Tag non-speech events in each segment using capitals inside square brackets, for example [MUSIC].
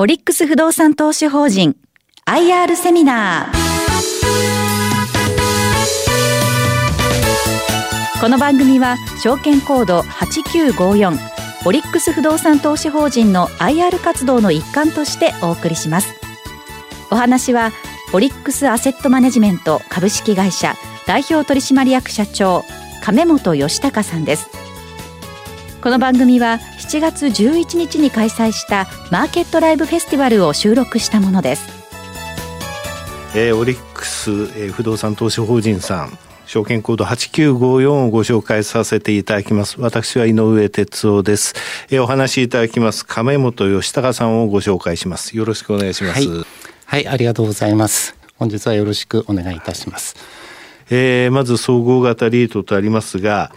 オリックス不動産投資法人 IR セミナー。この番組は証券コード8954オリックス不動産投資法人の IR 活動の一環としてお送りします。お話はオリックスアセットマネジメント株式会社代表取締役社長亀本義隆さんです。この番組は7月11日に開催したマーケットライブフェスティバルを収録したものです、えー、オリックス、えー、不動産投資法人さん証券コード8954をご紹介させていただきます。私は井上哲夫です。えー、お話しいただきます亀本義孝さんをご紹介します。よろしくお願いします。はい、はい、ありがとうございます。本日はよろしくお願いいたします。えー、まず総合型リートとありますが、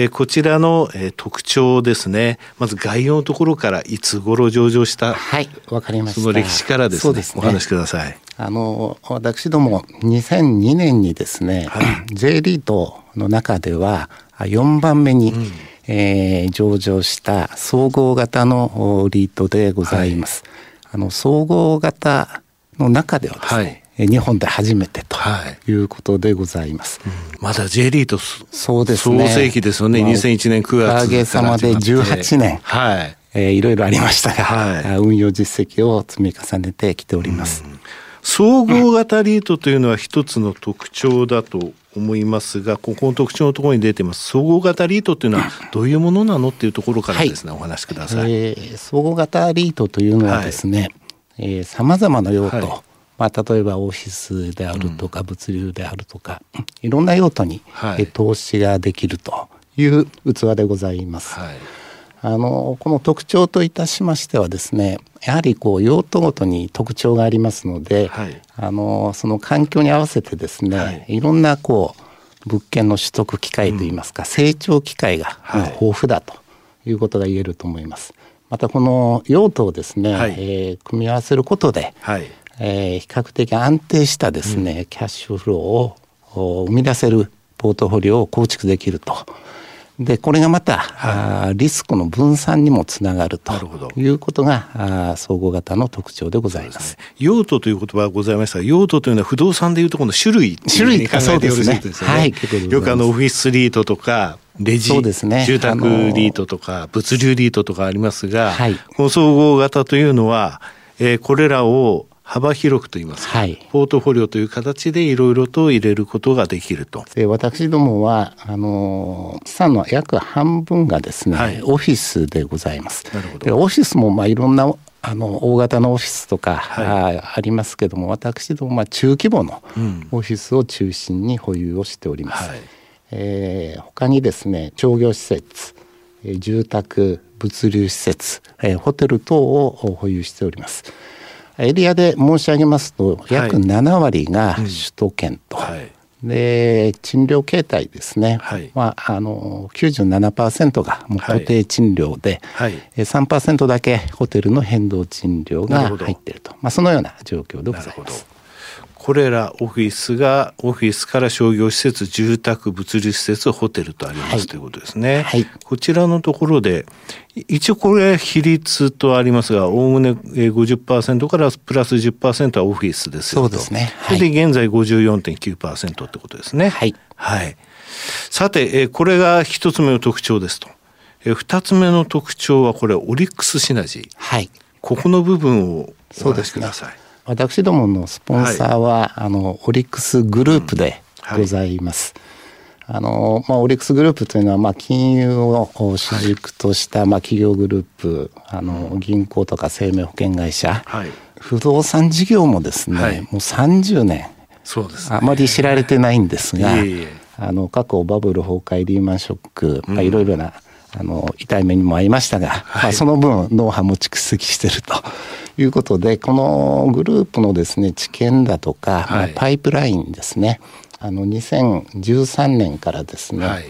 えー、こちらの、えー、特徴ですね。まず概要のところからいつ頃上場したはいわかりました。その歴史からですね。ですねお話しください。あの私ども2002年にですね、はい、J リートの中では4番目に、うん、えー、上場した総合型のリートでございます。はい、あの総合型の中ではですね、はい日本で初めてということでございます。はいうん、まだ J リートそうですね。創世期ですよね。2001年9月。おかげさまで18年。はい。えー、いろいろありましたが、はい、運用実績を積み重ねてきております。うん、総合型リートというのは一つの特徴だと思いますが、ここの特徴のところに出てます。総合型リートというのはどういうものなのっていうところからですね、はい、お話しください。えー、総合型リートというのはですね、はい、えー、様々な用途、はいまあ、例えばオフィスであるとか物流であるとか、うん、いろんな用途に、はい、投資ができるという器でございます。はい、あのこの特徴といたしましてはですねやはりこう用途ごとに特徴がありますので、はい、あのその環境に合わせてですね、はい、いろんなこう物件の取得機会といいますか、うん、成長機会が豊富だということが言えると思います。またこの用途をですね、はい、えー、組み合わせることで、はい、えー、比較的安定したですね、うん、キャッシュフローを生み出せるポートフォリオを構築できると。でこれがまた、はい、リスクの分散にもつながると。いうことがあ総合型の特徴でございます。すね、用途という言葉がございましたが用途というのは不動産でいうとこの種類種類考えてよろしいですね。はい、よくあのオフィスリートとかレジ、ね、住宅リートとか物流リートとかありますが、はい、この総合型というのは、えー、これらを幅広くといいますか、はい、ポートフォリオという形でいろいろと入れることができると。で私どもはあの資産の約半分がですね、はい、オフィスでございます。なるほどでオフィスもまあいろんなあの大型のオフィスとか、はい、あありますけども私どもまあ中規模のオフィスを中心に保有をしております。うん、はい、えー、他にですね商業施設住宅物流施設、えー、ホテル等を保有しております。エリアで申し上げますと約7割が首都圏と。はい。うんで賃料形態ですね、はい、まあ、あの97%がもう固定賃料で、はい。はい、3%だけホテルの変動賃料が入っていると、まあ、そのような状況でございます。これらオフィスがオフィスから商業施設住宅物流施設ホテルとあります、はい、ということですね、はい、こちらのところで一応これ比率とありますがおおむね50%からプラス10%はオフィスですよそうですね、はい、で現在54.9%ってことですね。はい、はい、さてこれが一つ目の特徴ですと。二つ目の特徴はこれオリックスシナジー。はい。ここの部分をお話しください私どものスポンサーは、はい、あのオリックスグループでございます。うんはい、あのまあ、オリックスグループというのは、まあ、金融を主軸とした、まあ、企業グループあの銀行とか生命保険会社、はい、不動産事業もですね、はい、もう30年そうです、ね、あまり知られてないんですが、あの過去バブル崩壊リーマンショック、まあ、いろいろなあの痛い目にも遭いましたが、はい、まあ、その分ノウハウも蓄積してるということでこのグループのですね知見だとか、はい、まあ、パイプラインですね。あの2013年からですね、はい、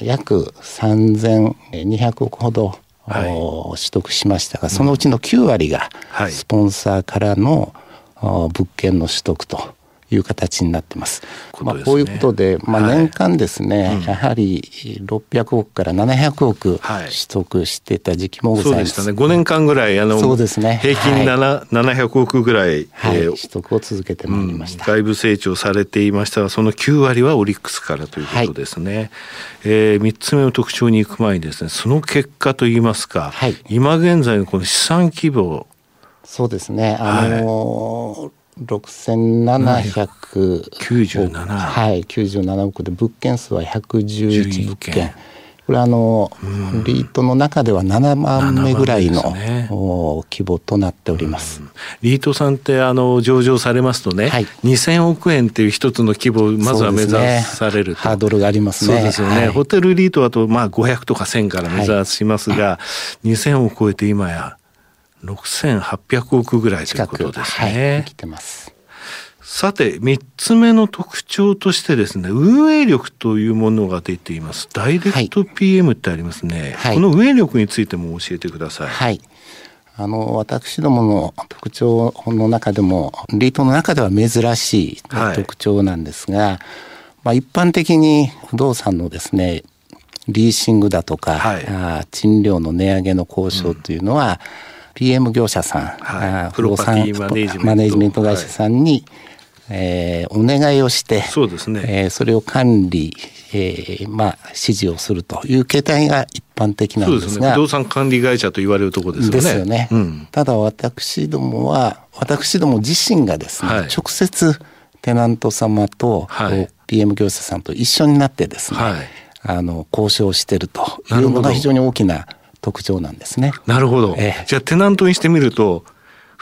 約3200億ほど、はい、取得しましたがそのうちの9割がスポンサーからの物件の取得という形になってます。こまあ、こういうことで、まあ、年間ですね、はい、やはり600億から700億取得してた時期もございます。そうでしたね。5年間ぐらい、あの、そうですね。平均7、はい、700億ぐらい、はい、えー、取得を続けてまいりました、うん、外部成長されていましたが、その9割はオリックスからということですね。はい、えー、3つ目の特徴に行く前にですね、その結果といいますか、はい、今現在のこの資産規模、そうですね。あのーはい6797はい、97億で物件数は111物件。これあの、うん、リートの中では7万目ぐらいの、ね、規模となっております、うん、リートさんってあの上場されますとね、はい、2000億円っていう一つの規模をまずは目指される、ね、ハードルがありますね。そうですよね、はい、ホテルリートだとまあ500とか1000から目指しますが、はい、2000を超えて今や6800億ぐらいということですね。はい、さて3つ目の特徴としてですね運営力というものが出ています。ダイレクト PM ってありますね、はい、この運営力についても教えてください。はい。あの私どもの特徴の中でもリートの中では珍しい特徴なんですが、はい、まあ、一般的に不動産のですねリーシングだとか、はい、あ賃料の値上げの交渉というのは、うん PM 業者さん、はい、不動産マネジメント。会社さんに、はい、えー、お願いをしてそうですね、えー、それを管理、えー、まあ指示をするという形態が一般的なんですが、ね、不動産管理会社と言われるところですよね。ですよね。うん、ただ私どもは私ども自身がですね、はい、直接テナント様と、はい、PM 業者さんと一緒になってですね、はい、あの交渉してるというのが非常に大きな特徴なんですね。なるほど。えー、じゃあテナントにしてみると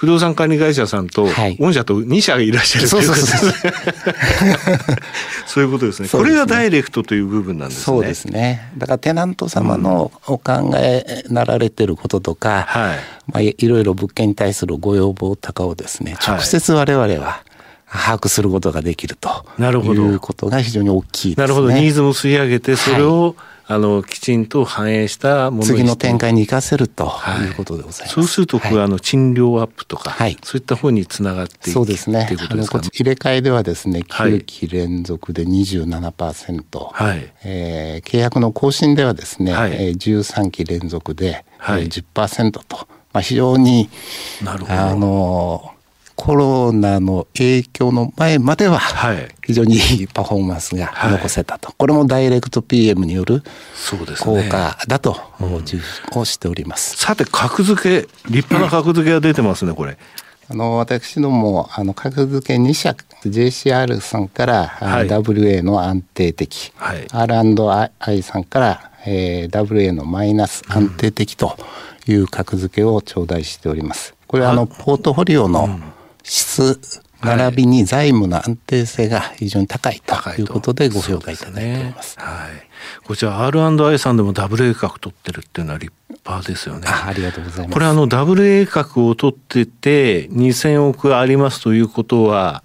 不動産管理会社さんと、御社と2社がいらっしゃるということですね。そういうことですね。これがダイレクトという部分なんですね。そうですね。だからテナント様のお考えなられてることとか、うん、はい、まあいろいろ物件に対するご要望とかをですね、直接我々は、把握することができるとなるほど。いうことが非常に大きいですね。なるほど、ニーズも吸い上げて、それを、はいあのきちんと反映したもの次の展開に生かせるとい。うことでございます。そうするとこれ、はい、あの賃料アップとか、はい、そういった方につながっていくそうですね。あのこ入れ替えではですね、9期連続で27%、はい、えー、契約の更新ではですね、はい、13期連続で、はい、10%と、まあ非常になるほど。あのコロナの影響の前までは非常にいいパフォーマンスが残せたと、はい、これもダイレクト PM による効果だと自負をしております、うん、さて格付け立派な格付けが出てますねこれ。あの私どもあの格付け2社 JCR さんから、はい、WA の安定的、はい、R&I さんから、えー、WA のマイナス安定的という格付けを頂戴しております。これはあのポートフォリオの、うん質並びに財務の安定性が非常に高いということでご評価いただいております。すね、はい。こちら R&I さんでもダブル A 格取ってるっていうのは立派ですよね。あありがとうございます。これあのダブル A 格を取ってて2000億ありますということは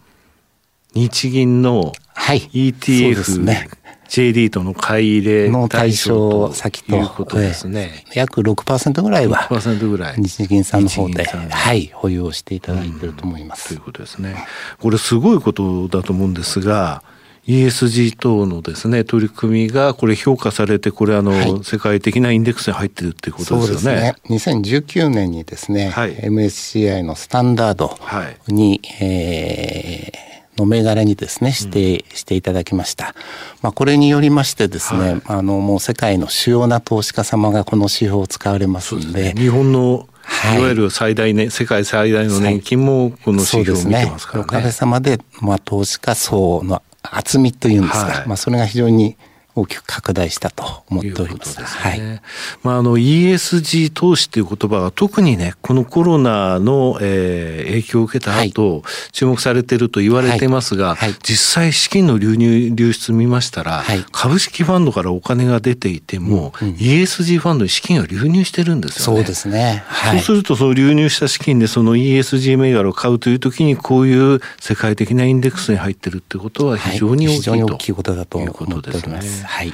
日銀の ETF、はい、ね、J リートの買い入れの対象先ということですね。約6%ぐらいは6%ぐらい日銀さんの方で、はい、保有をしていただいていると思います、うん。ということですね。これすごいことだと思うんですが。ESG 等のですね取り組みがこれ評価されてこれあの、はい、世界的なインデックスに入ってるっていうことですよね。そうですね。2019年にですね、はい、MSCI のスタンダードに、はい、えーの銘柄にですね指定していただきました。まあ、これによりましてですね、はい、あのもう世界の主要な投資家様がこの指標を使われますんで、ね、日本のい。わゆる最大ね、世界最大の年金もこの指標を見てますからね。ね。おかげさまで、まあ、投資家層の厚みというんですか、はい、まあ、それが非常に大きく拡大したと思っております。すね、はい。まああの ESG 投資という言葉が特にねこのコロナの、えー、影響を受けた後、はい、注目されていると言われてますが、はい、実際資金の流入流出見ましたら、株式ファンドからお金が出ていても、うんうん、ESG ファンドに資金が流入してるんですよね。そうですね。そうするとその流入した資金でその ESG 銘柄を買うという時にこういう世界的なインデックスに入ってるってことは非常に大きい、非常に大きいことだと思っております。はい、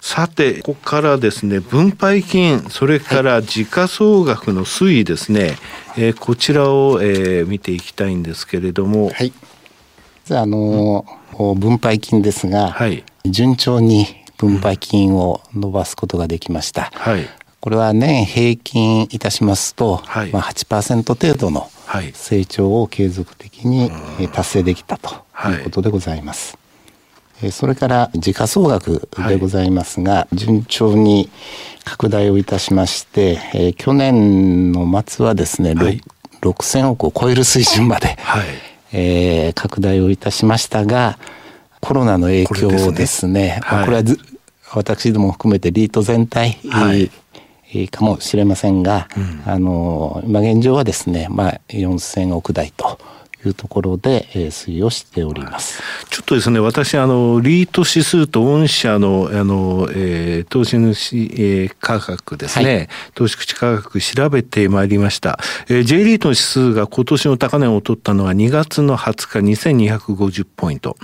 さてここからですね分配金それから時価総額の推移ですね、えー、こちらを、えー、見ていきたいんですけれども、はい。あの、うん、分配金ですが、はい、順調に分配金を伸ばすことができました。はい、これは年平均いたしますと、はい、まあ8%程度の成長を継続的に達成できたということでございます。それから時価総額でございますが、はい、順調に拡大をいたしまして、えー、去年の末はですね、はい、6000億を超える水準まで、はい、えー、拡大をいたしましたがコロナの影響ですねこれ、ね。はい、これは私ども含めてリート全体、はい。かもしれませんが、うん、あの今現状はですね、まあ、4000億台というところで、えー、推移をしております。ちょっとですね、私、あの、リート指数と御社の、あの、えー、投資主、えー、価格ですね、はい、投資口価格調べてまいりました。えー、J リートの指数が今年の高値を取ったのは2月の20日2250ポイント。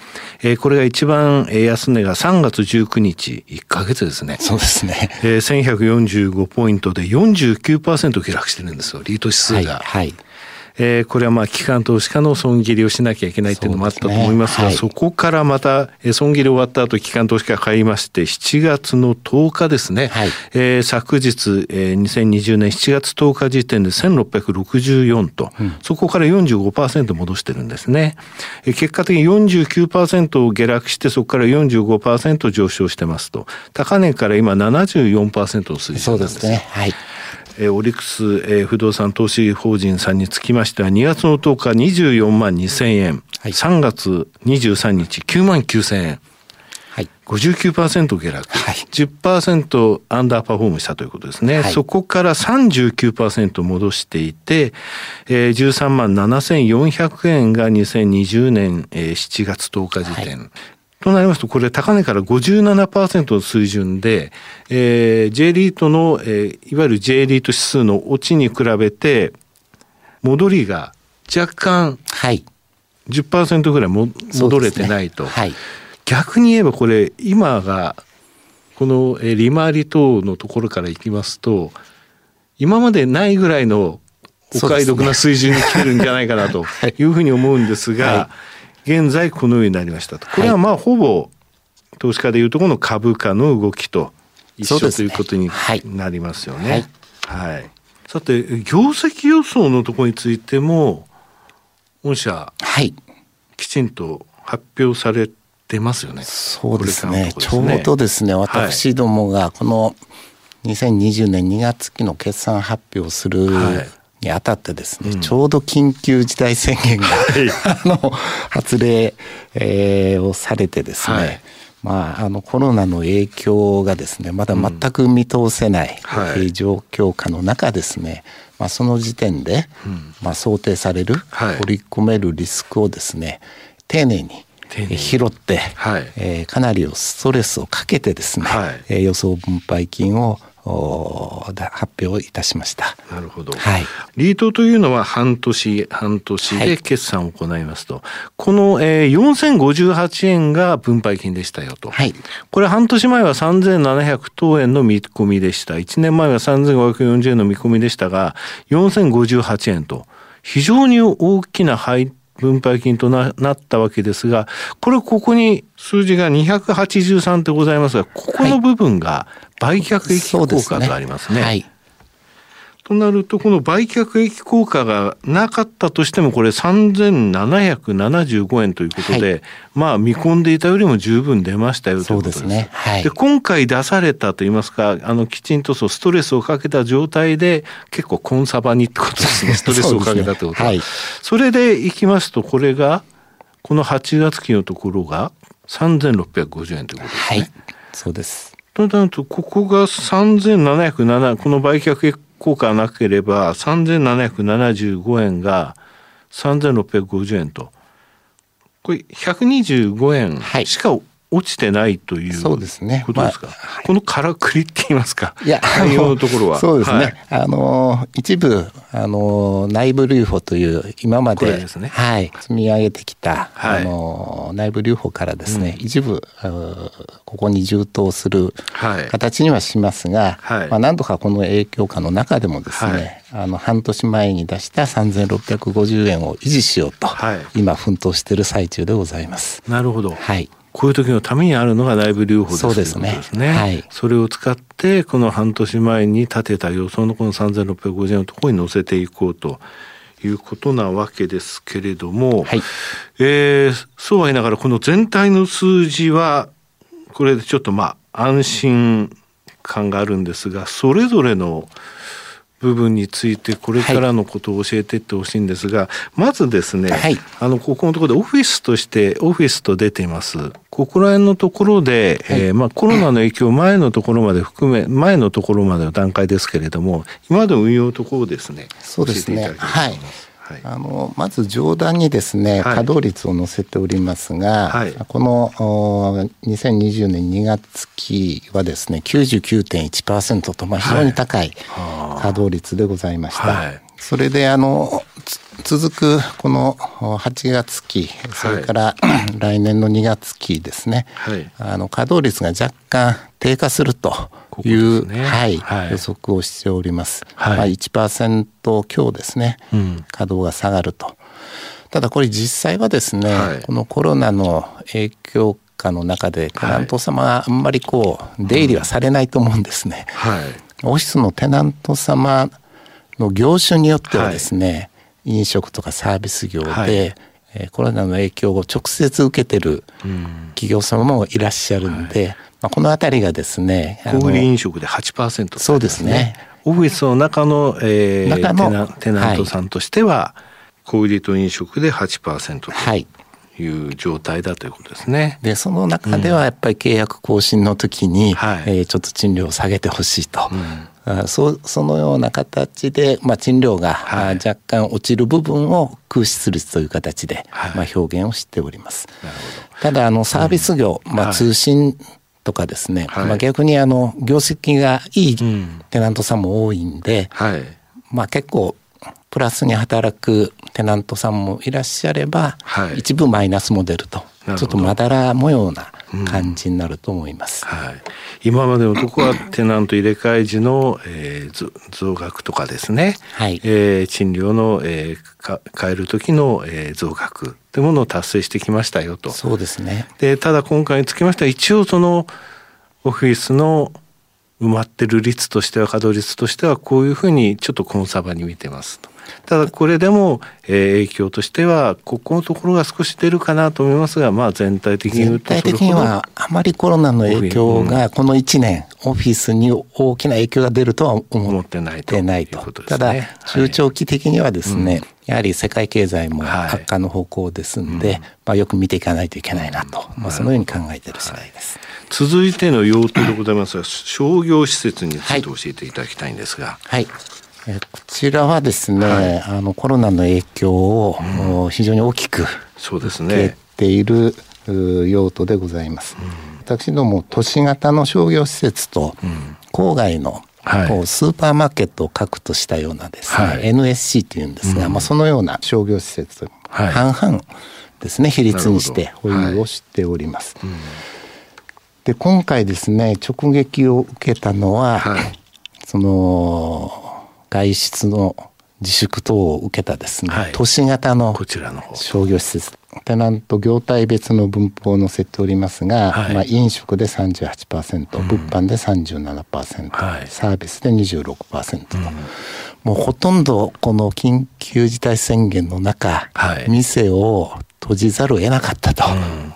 えー、これが一番安値が3月19日、1ヶ月ですね。そうですね。えー、1145ポイントで49%下落してるんですよ、リート指数が。はい、はいえー、これはまあ機関投資家の損切りをしなきゃいけないっていうのもあったと思いますが、そ、ね。はい、そこからまた損切り終わった後機関投資家が買いまして7月の10日ですね、はい、えー、昨日、えー、2020年7月10日時点で1664と、うん、そこから45%戻してるんですね、えー、結果的に49%下落してそこから45%上昇してますと。高値から今74%の水準なんですそうですね。はいえー、オリックス、えー、不動産投資法人さんにつきましては、2月の10日24万2000円、はい、3月23日9万9000円。はい、59%下落、はい、10%アンダーパフォームしたということですね、はい、そこから39%戻していて、えー、13万7400円が2020年、えー、7月10日時点、はい、となりますと、これ高値から57%の水準で、えー、J リートの、えー、いわゆる J リート指数の落ちに比べて、戻りが若干、はい。10%ぐらいも戻れてないと、ね。はい、逆に言えばこれ今がこの利回り等のところからいきますと今までないぐらいのお買い得な水準に来てるんじゃないかなというふうに思うんですが、はい現在このようになりましたと。これはまあほぼ投資家でいうとこの株価の動きと一緒、ね、ということになりますよね。はい、はい、さて業績予想のところについても御社、はい、きちんと発表されてますよね。そうですね。すね。ちょうどですね私どもがこの2020年2月期の決算発表するにあたってですね、うん、ちょうど緊急事態宣言が、[LAUGHS] あの発令、えー、をされてですね、はい、まあ、あのコロナの影響がですねまだ全く見通せない、うん、状況下の中ですね、まあ、その時点で、うん、まあ、想定される、はい、織り込めるリスクをですね丁寧に拾って、はい、えー、かなりストレスをかけてですね、はい、予想分配金を発表いたしました。なるほど。はい。リートというのは半年、半年で決算を行いますと。はい、この、えー、4058円が分配金でしたよと。はい。これ半年前は3700等円の見込みでした。1年前は3540円の見込みでしたが、4058円と。非常に大きな配分配金となったわけですが、これここに数字が283ってございますが、ここの部分が売却益効果とありますね。はい、となると、この売却益効果がなかったとしても、これ3775円ということで、はい、まあ見込んでいたよりも十分出ましたよということです。で、ねはい、今回出されたといいますか、あのきちんとそうストレスをかけた状態で、結構コンサバにってことですね。[LAUGHS] ストレスをかけたってことは。ねはい、それでいきますと、これが、この8月期のところが3650円ということですね。はい、そうです。となると、ここが3707、この売却効果がなければ、3775円が3650円と。これ125円しか落ちてないということですか、まあこのからくりって言いますか？いや対応のところは。そうですね、はい、あの一部あの内部留保という今まで、ね、はい、積み上げてきた、はい、あの内部留保からですね、うん、一部ここに充当する形にはしますが、はい、まあ、何度かこの影響下の中でもですね、はい、あの半年前に出した3650円を維持しようと、今奮闘している最中でございます。なるほど、はいこういう時のためにあるのが内部留保ですそうですね。すね。はい、それを使ってこの半年前に立てた予想のこの3650円のところに乗せていこうということなわけですけれども、はい、えー、そうは言いながらこの全体の数字はこれでちょっとまあ安心感があるんですがそれぞれの部分についてこれからのことを教えていってほしいんですが、はい、まずですね、はい、あのここのところでオフィスとしてオフィスと出ていますここら辺のところで、はい、えー、まあ、コロナの影響前のところまで含め前のところまでの段階ですけれども今まで運用ところですね。そうですね。はい。はい、あのまず上段にですね、稼働率を載せておりますが、はい、この2020年2月期はですね99.1%と、まあ、非常に高い稼働率でございました。はい、それであの続くこの8月期それから [CLEARS THROAT] 来年の2月期ですね、はい、あの稼働率が若干低下するという、ね、はい、はい、予測をしております。はい、まあ1%強ですね、うん、稼働が下がると。ただこれ実際はですね、はい、このコロナの影響下の中でテナント様があんまりこう出入りはされないと思うんですね。はい、オフィスのテナント様の業種によってはですね、飲食とかサービス業で、はい、えー、コロナの影響を直接受けてる企業様もいらっしゃるんで、はい。まあ、この辺りがですね小売飲食で8%、ね、そうですね。オフィスの中の,、えー、中のテナントさんとしては、はい、小売と飲食で8%と。はい。いう状態だということですね。でその中ではやっぱり契約更新の時に、うん、はい、えー、ちょっと賃料を下げてほしいと、そそのような形で、まあ、賃料が、はい、若干落ちる部分を空室率という形で、はい、まあ、表現をしております。ただあのサービス業、うん、まあ、通信とかですね、はい、まあ、逆にあの業績がいいテナントさんも多いんで、はい、まあ結構プラスに働くテナントさんもいらっしゃれば、はい、一部マイナスモデルとちょっとまだら模様な感じになると思います。うん、はい、今までのとこはテナント入れ替え時の、えー、増額とかですね、はいえー、賃料の、えー、変える時の、えー、増額というものを達成してきましたよと。そうですねでただ今回につきましては一応そのオフィスの埋まってる率としては稼働率としてはこういうふうにちょっとコンサバに見てますと。ただこれでも、えー、影響としてはここのところが少し出るかなと思いますが、まあ、全体的に言うと全体的にはあまりコロナの影響がこの1年、オフィスに大きな影響が出るとは思ってないと。ないと、ね、ただ中長期的にはですね、はいやはり世界経済も悪化の方向ですんで、はい、まあ、よく見ていかないといけないなと、まあ、そのように考えている次第です、はい、続いての用途でございますが商業施設について教えていただきたいんですが。はいえこちらはですね、はい、あのコロナの影響を、うん、非常に大きく受けている用途でございます。うん、私ども都市型の商業施設と、郊外のスーパーマーケットを核としたようなですね、はい、NSC というんですが、うん、まあ、そのような商業施設半々ですね比率にして保有をしております。はい、で今回ですね直撃を受けたのは、はい、その外出の自粛等を受けたですね、はい、都市型の商業施設テナント業態別の分布を載せておりますが、はい、まあ、飲食で38%、うん、物販で37%、はい、サービスで26%と、うん、もうほとんどこの緊急事態宣言の中、はい、店を閉じざるを得なかったと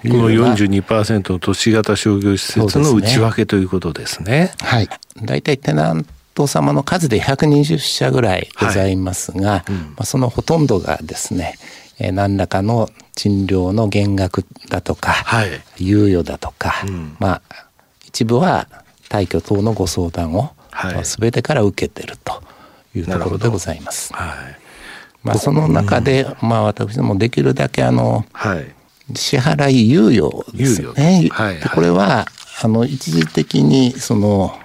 うん、この42%の都市型商業施設の内訳ということですね。すね。はい。大体テナント様の数で120社ぐらいございますが、はい。うん、まあ、そのほとんどがですね、え何らかの賃料の減額だとか、はい、猶予だとか、うん、まあ一部は退去等のご相談を、はい、全てから受けてるというところでございます。はい、まあその中で、うん、まあ私どもできるだけあの、はい、支払い猶予ですね。はい、これはあの一時的にその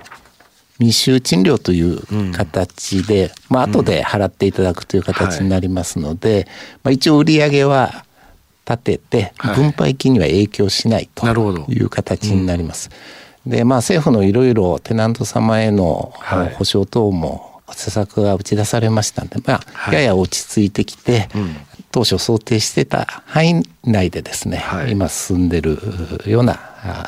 密集賃料という形で、うん、まあ後で払っていただくという形になりますので、はい、まあ、一応売上は立てて分配金には影響しないという形になります。でまあ政府のいろいろテナント様への保証等も施策が打ち出されましたんで、まあ、やや落ち着いてきて、うん、当初想定してた範囲内でですね、はい、今進んでるような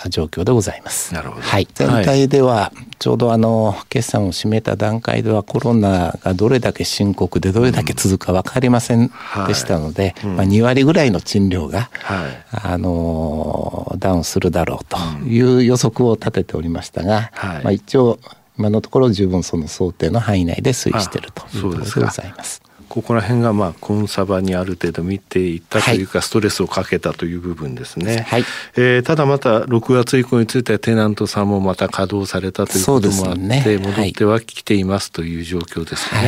状況でございます。なるほど。はい。全体では、ちょうどあの、決算を締めた段階ではコロナがどれだけ深刻でどれだけ続くか分かりませんでしたので、うん。はい、まあ2割ぐらいの賃料が、はい、あの、ダウンするだろうという予測を立てておりましたが、はい、まあ一応、今のところ十分その想定の範囲内で推移しているということでございます。ここら辺がまあコンサバにある程度見ていったというか、ストレスをかけたという部分ですね。はい、えー、ただまた6月以降についてはテナントさんもまた稼働されたということもあって、戻ってはきていますという状況ですね。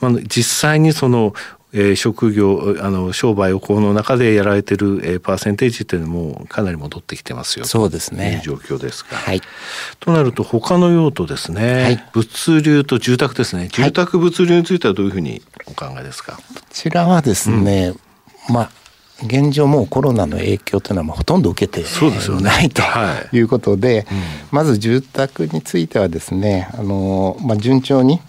はい、まあ、実際にそのえー、職業あの商売をこの中でやられてる、えー、パーセンテージっていうのもかなり戻ってきてますよそうですね。いう状況ですか。はい、となると他の用途ですね、はい、物流と住宅ですね。住宅物流についてはどういうふうにお考えですか、こちらはですね、うん、まあ現状もうコロナの影響というのはもうほとんど受けてないとい。うことで、まず住宅についてはですねあの、まあ、順調に、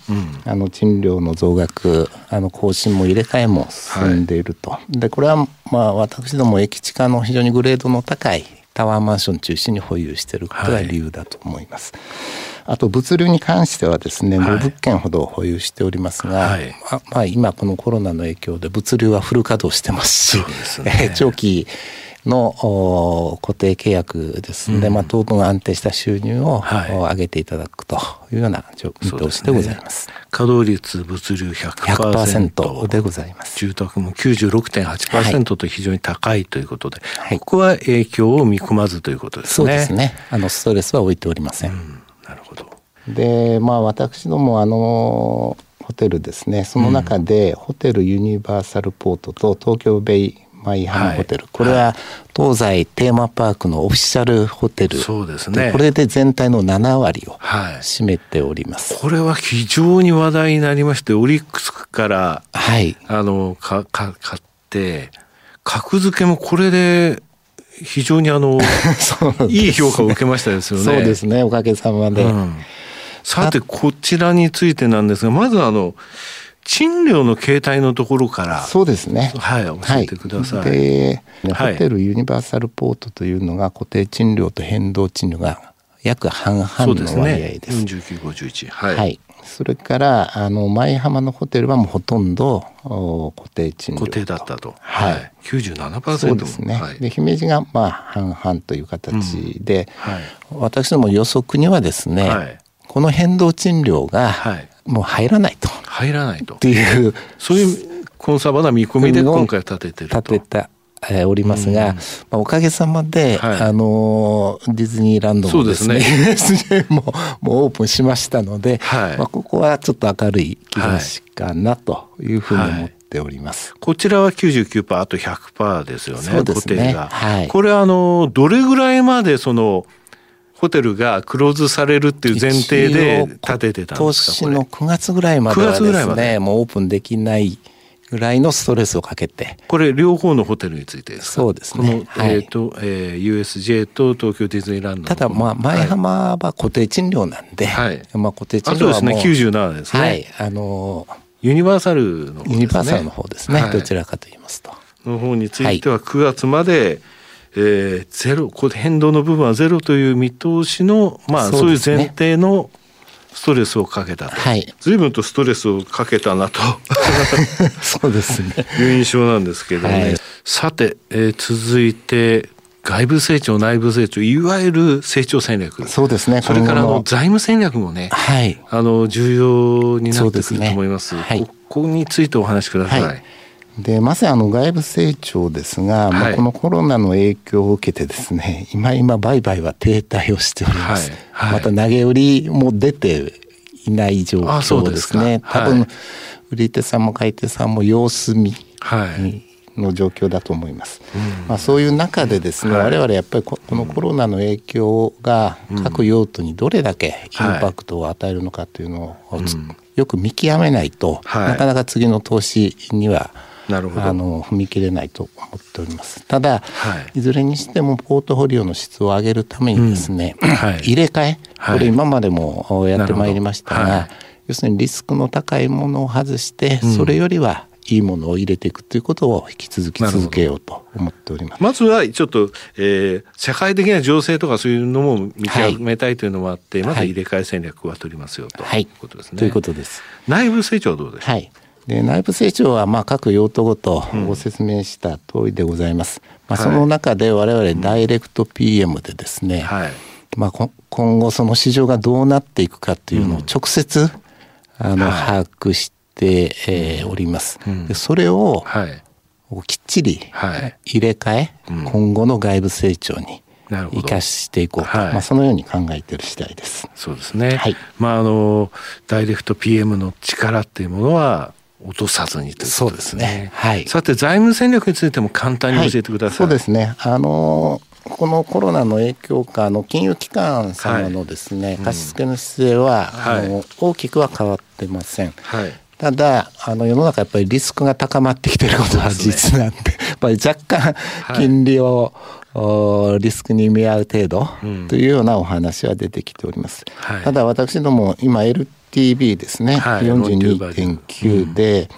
あの賃料の増額あの更新も入れ替えも進んでいると、でこれはまあ私ども駅地下の非常にグレードの高いタワーマンション中心に保有していることが理由だと思います。はいあと物流に関してはですね、はい、物件ほど保有しておりますが、はい、ままあ、今このコロナの影響で物流はフル稼働してますし、すね、長期の固定契約ですので、うん、まあ、当分安定した収入を、はい、上げていただくというような見通しでございます。すね、稼働率物流100%。100%でございます。住宅も96.8%と非常に高いということで、はい、ここは影響を見込まずということですね。そうですね。あの、ストレスは置いておりません。うんなるほど。でまあ私どもあのホテルですね。その中で、ホテルユニバーサルポートと東京ベイ舞浜ホテル、はい、これは東西テーマパークのオフィシャルホテル。そうですね。これで全体の7割を占めております、はい、これは非常に話題になりましてオリックスから、はい、あのかか買って格付けもこれで非常にあの [LAUGHS] いい評価を受けましたですよね。そうですね。おかげさまで、うん、さてこちらについてなんですがまずあの賃料の形態のところからそうですね。はい教えてください、はい、で、ホテルユニバーサルポートというのが固定賃料と変動賃料が約半々の割合です。ですね、4951はい、はいそれからあの舞浜のホテルはもうほとんど固定賃料固定だったと。はい、97%そうですね、はい、で姫路がまあ半々という形で、うん。はい、私ども予測にはですね、はい、この変動賃料がもう入らないと、入らないと。っていう。そういうコンサバな見込みで今回立ててると。立てたえー、おりますが、うん、まあ、おかげさまで、はい、あのディズニーランドもですねですね。[LAUGHS] ももうオープンしましたので、はい、まあ、ここはちょっと明るい兆しかなというふうに思っております。はい、こちらは99%あと100%ですよねそうですね。はい、これはあのどれぐらいまでそのホテルがクローズされるっていう前提で建ててたんですか今年の9月ぐらいまではですねもうオープンできないぐらいのストレスをかけて。これ両方のホテルについてですそうですね。この、えーとえー、USJ と東京ディズニーランドただまあ前浜は固定賃料なんで、はい、まあ固定賃料はそうですね。97ですね。はい。あのユニバーサルの、ね、ユニバーサルの方ですね、はい、どちらかと言いますと。の方については9月まで、はい、えー、ゼロこ変動の部分はゼロという見通しのまあそういう前提のストレスをかけたと、はい、随分とストレスをかけたなと。[LAUGHS] そうですね。いう印象なんですけどね、はい、さて、えー、続いて外部成長内部成長いわゆる成長戦略。そうですねそれからの財務戦略もね、はい、あの重要になってくると思います、ね。はい、ここについてお話しくださいでまさにあの外部成長ですが、はい、まあ、このコロナの影響を受けてですね [LAUGHS] 今今売買は停滞をしております、はい。はい、また投げ売りも出ていない状況ですね。多分売り手さんも買い手さんも様子見の状況だと思います。まあ、そういう中でですね、はい、我々やっぱりこのコロナの影響が各用途にどれだけインパクトを与えるのかというのを、よく見極めないと、なかなか次の投資にはなるほどあの踏み切れないと思っております。ただ、はい、いずれにしてもポートフォリオの質を上げるためにですね、うん。はい、入れ替え、これ今までもやってまいりましたが、要するにリスクの高いものを外して、それよりはいいものを入れていくということを引き続き続けようと思っております。まずはちょっと、えー、社会的な情勢とかそういうのも見極めたいというのもあって、はい、まず入れ替え戦略は取りますよと、はい、いうことですね。ということです。内部成長はどうですか、はいで内部成長はまあ各用途ごとご説明した通りでございます。うん、まあ、その中で我々ダイレクト PM でですね、はい、まあ、今後その市場がどうなっていくかっていうのを直接、あの把握して、えー、おります。でそれをきっちり入れ替え、今後の外部成長に生かしていこうと、はい、まあ、そのように考えている次第です。そうですね、はい、まあ、あのダイレクト PM の力っていうものは落とさずにということですね。すねはい、さて財務戦略についても簡単に教えてください。そうですね。あのこのコロナの影響下の金融機関様のですね、はい、貸付の姿勢は、あの大きくは変わってません。はいただあの世の中やっぱりリスクが高まってきてることは事実なんで、ね、[LAUGHS] やっぱり若干金利を、はい、リスクに見合う程度というようなお話は出てきております。はい、ただ私ども今 LTV ですね、はい、42.9で、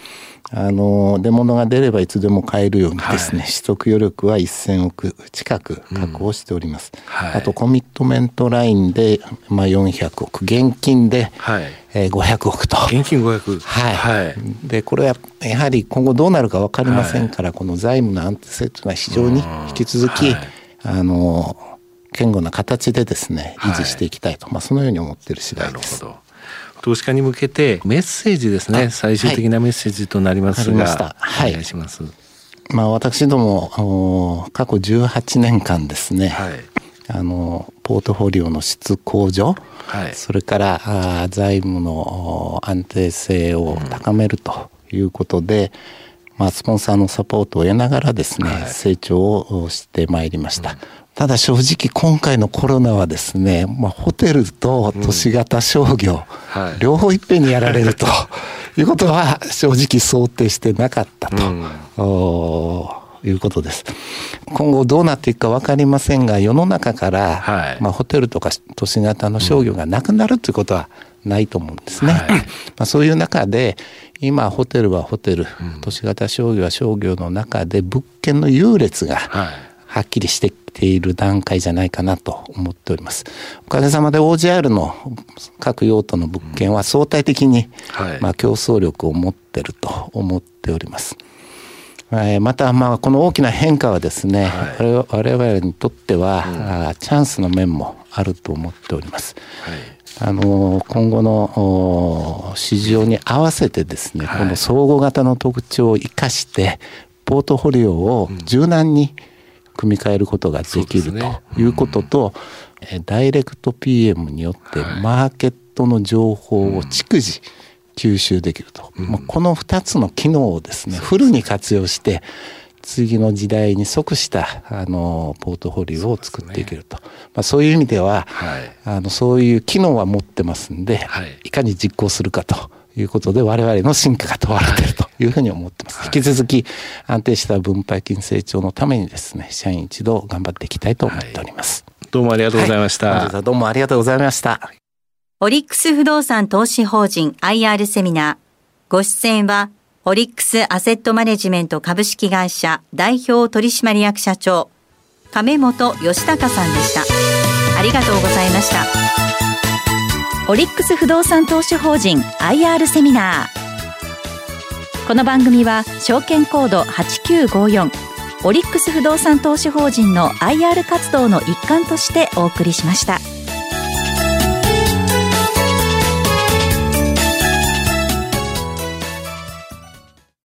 あの出物が出ればいつでも買えるようにですね、はい、取得余力は1000億近く確保しております、うん。はい、あとコミットメントラインで、まあ、400億。現金で、はい。えー、500億と。現金500はい、はい、でこれはやはり今後どうなるか分かりませんから、この財務の安定性というのは非常に引き続き、あの堅固な形でですね維持していきたいと、まあ、そのように思っている次第です。なるほど投資家に向けてメッセージですね。最終的なメッセージとなりますが、はい、お願いします。まあ、私ども過去18年間ですね、はい、あのポートフォリオの質向上、はい、それからあ財務の安定性を高めるということで、うん、まあ、スポンサーのサポートを得ながらですね、はい、成長をしてまいりました。うんただ正直今回のコロナはですね、まあ、ホテルと都市型商業、うんはい、両方いっぺんにやられると [LAUGHS] いうことは正直想定してなかったと、うん、いうことです。今後どうなっていくか分かりませんが世の中から、はい、まあ、ホテルとか都市型の商業がなくなるということはないと思うんですね。はい、[CLEARS THROAT] まあそういう中で今ホテルはホテル、都市型商業は商業の中で物件の優劣が、はいはっきりしてきている段階じゃないかなと思っております。おかげさまで OGR の各用途の物件は相対的に、まあ競争力を持ってると思っております。またまあこの大きな変化はですね、はい、我々にとっては、うん、チャンスの面もあると思っております。はい、あの今後の市場に合わせてですね、はい、この総合型の特徴を生かしてポートフォリオを柔軟に、うん組み替えることができるということと、ねうん、ダイレクト PM によってマーケットの情報を逐次吸収できると、うん、この2つの機能をですねフルに活用して次の時代に即したあのポートフォリオを作っていけると。そう、ね,、まあ、そういう意味では、はい、あのそういう機能は持ってますんで、はい、いかに実行するかということで我々の進化が問われているというふうに思ってます。はい、引き続き安定した分配金成長のためにですね、社員一同頑張っていきたいと思っております。はい、どうもありがとうございました。はい、どうもありがとうございました。オリックス不動産投資法人 IR セミナー。ご出演は、オリックスアセットマネジメント株式会社代表取締役社長、亀本義孝さんでした。ありがとうございました。オリックス不動産投資法人 IR セミナーこの番組は証券コード8954オリックス不動産投資法人の IR 活動の一環としてお送りしました。